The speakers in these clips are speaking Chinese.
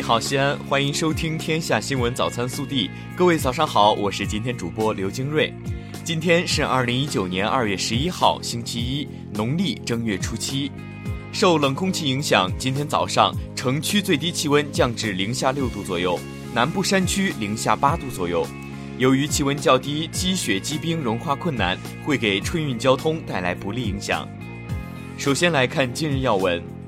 你好，西安，欢迎收听《天下新闻早餐速递》。各位早上好，我是今天主播刘金瑞。今天是二零一九年二月十一号，星期一，农历正月初七。受冷空气影响，今天早上城区最低气温降至零下六度左右，南部山区零下八度左右。由于气温较低，积雪积冰融化困难，会给春运交通带来不利影响。首先来看今日要闻。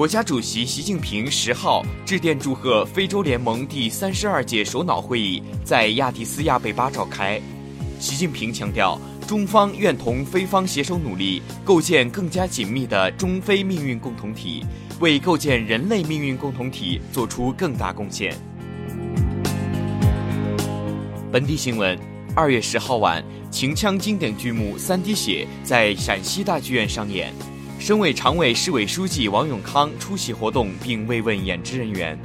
国家主席习近平十号致电祝贺非洲联盟第三十二届首脑会议在亚的斯亚贝巴召开。习近平强调，中方愿同非方携手努力，构建更加紧密的中非命运共同体，为构建人类命运共同体作出更大贡献。本地新闻：二月十号晚，秦腔经典剧目《三滴血》在陕西大剧院上演。省委常委、市委书记王永康出席活动并慰问演职人员。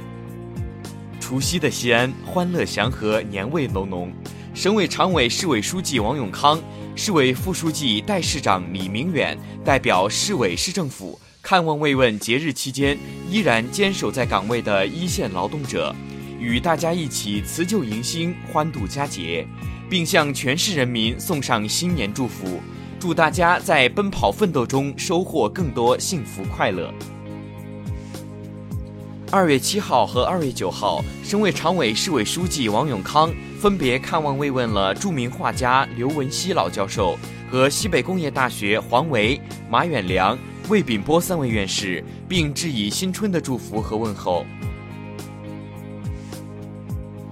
除夕的西安，欢乐祥和，年味浓浓。省委常委、市委书记王永康、市委副书记、代市长李明远代表市委市政府看望慰问节日期间依然坚守在岗位的一线劳动者，与大家一起辞旧迎新，欢度佳节，并向全市人民送上新年祝福。祝大家在奔跑奋斗中收获更多幸福快乐。二月七号和二月九号，省委常委、市委书记王永康分别看望慰问了著名画家刘文熙老教授和西北工业大学黄维、马远良、魏炳波三位院士，并致以新春的祝福和问候。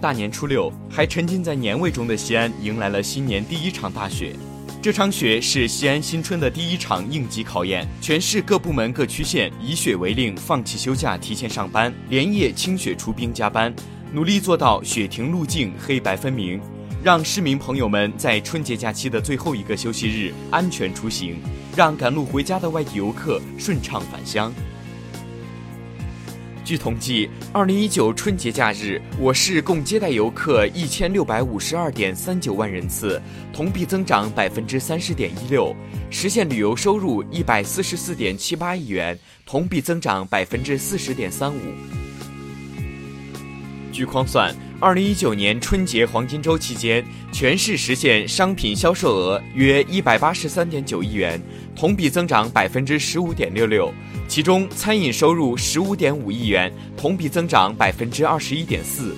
大年初六，还沉浸在年味中的西安迎来了新年第一场大雪。这场雪是西安新春的第一场应急考验，全市各部门各区县以雪为令，放弃休假，提前上班，连夜清雪出兵加班，努力做到雪停路径黑白分明，让市民朋友们在春节假期的最后一个休息日安全出行，让赶路回家的外地游客顺畅返乡。据统计，二零一九春节假日，我市共接待游客一千六百五十二点三九万人次，同比增长百分之三十点一六，实现旅游收入一百四十四点七八亿元，同比增长百分之四十点三五。据匡算，二零一九年春节黄金周期间，全市实现商品销售额约一百八十三点九亿元，同比增长百分之十五点六六。其中，餐饮收入十五点五亿元，同比增长百分之二十一点四。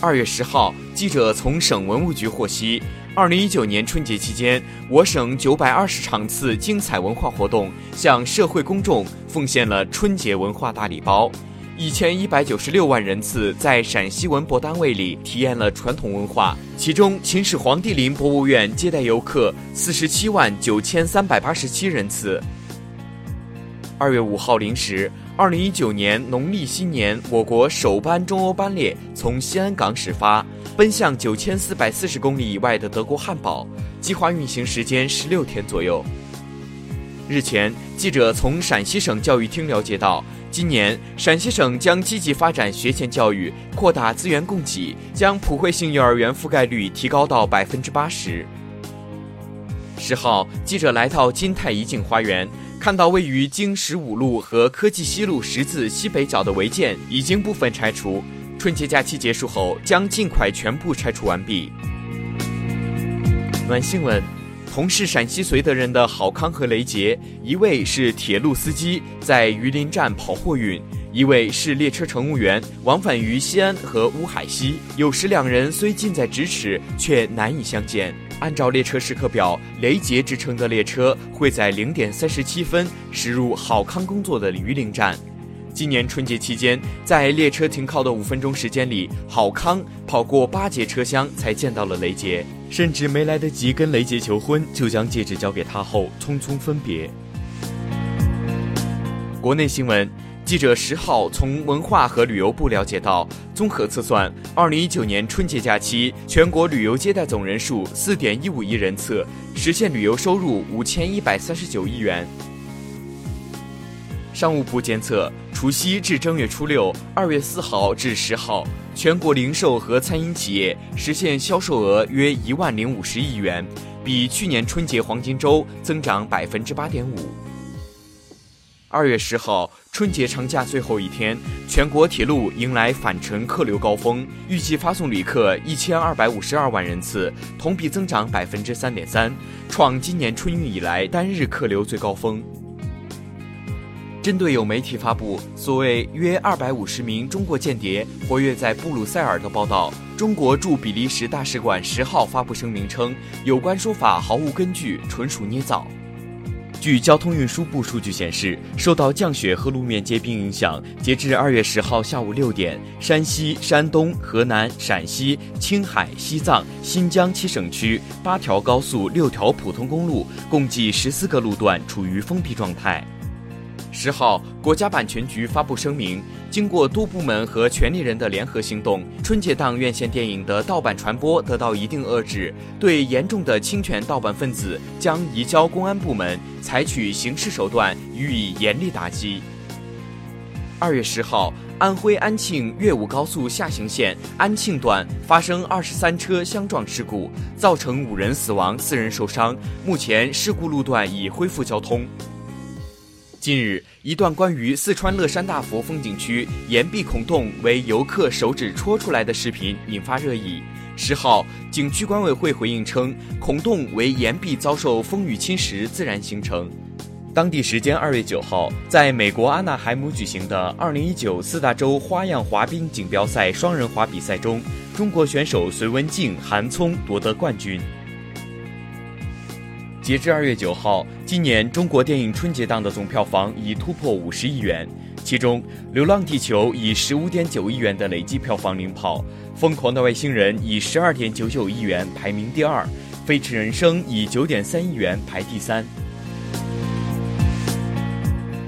二月十号，记者从省文物局获悉，二零一九年春节期间，我省九百二十场次精彩文化活动向社会公众奉献了春节文化大礼包，一千一百九十六万人次在陕西文博单位里体验了传统文化，其中秦始皇帝陵博物院接待游客四十七万九千三百八十七人次。二月五号零时，二零一九年农历新年，我国首班中欧班列从西安港始发，奔向九千四百四十公里以外的德国汉堡，计划运行时间十六天左右。日前，记者从陕西省教育厅了解到，今年陕西省将积极发展学前教育，扩大资源供给，将普惠性幼儿园覆盖率提高到百分之八十。十号，记者来到金泰怡景花园。看到位于经十五路和科技西路十字西北角的违建已经部分拆除，春节假期结束后将尽快全部拆除完毕。暖新闻：同是陕西绥德人的郝康和雷杰，一位是铁路司机，在榆林站跑货运；一位是列车乘务员，往返于西安和乌海西。有时两人虽近在咫尺，却难以相见。按照列车时刻表，雷杰之乘的列车会在零点三十七分驶入郝康工作的榆林站。今年春节期间，在列车停靠的五分钟时间里，郝康跑过八节车厢才见到了雷杰，甚至没来得及跟雷杰求婚，就将戒指交给他后匆匆分别。国内新闻。记者十号从文化和旅游部了解到，综合测算，二零一九年春节假期全国旅游接待总人数四点一五亿人次，实现旅游收入五千一百三十九亿元。商务部监测，除夕至正月初六（二月四号至十号），全国零售和餐饮企业实现销售额约一万零五十亿元，比去年春节黄金周增长百分之八点五。二月十号，春节长假最后一天，全国铁路迎来返程客流高峰，预计发送旅客一千二百五十二万人次，同比增长百分之三点三，创今年春运以来单日客流最高峰。针对有媒体发布所谓约二百五十名中国间谍活跃在布鲁塞尔的报道，中国驻比利时大使馆十号发布声明称，有关说法毫无根据，纯属捏造。据交通运输部数据显示，受到降雪和路面结冰影响，截至二月十号下午六点，山西、山东、河南、陕西、青海、西藏、新疆七省区八条高速、六条普通公路，共计十四个路段处于封闭状态。十号，国家版权局发布声明，经过多部门和权利人的联合行动，春节档院线电影的盗版传播得到一定遏制，对严重的侵权盗版分子将移交公安部门，采取刑事手段予以严厉打击。二月十号，安徽安庆岳武高速下行线安庆段发生二十三车相撞事故，造成五人死亡、四人受伤，目前事故路段已恢复交通。近日，一段关于四川乐山大佛风景区岩壁孔洞为游客手指戳出来的视频引发热议。十号，景区管委会回应称，孔洞为岩壁遭受风雨侵蚀自然形成。当地时间二月九号，在美国阿纳海姆举行的二零一九四大洲花样滑冰锦标赛双人滑比赛中，中国选手隋文静、韩聪夺得冠军。截至二月九号，今年中国电影春节档的总票房已突破五十亿元，其中《流浪地球》以十五点九亿元的累计票房领跑，《疯狂的外星人》以十二点九九亿元排名第二，《飞驰人生》以九点三亿元排第三。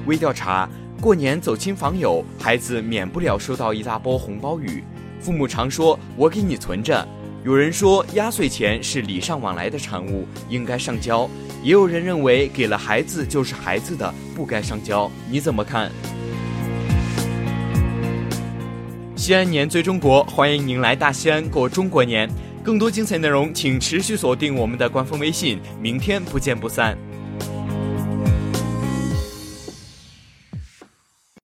微调查：过年走亲访友，孩子免不了收到一大波红包雨，父母常说：“我给你存着。”有人说压岁钱是礼尚往来的产物，应该上交；也有人认为给了孩子就是孩子的，不该上交。你怎么看？西安年最中国，欢迎您来大西安过中国年。更多精彩内容，请持续锁定我们的官方微信。明天不见不散。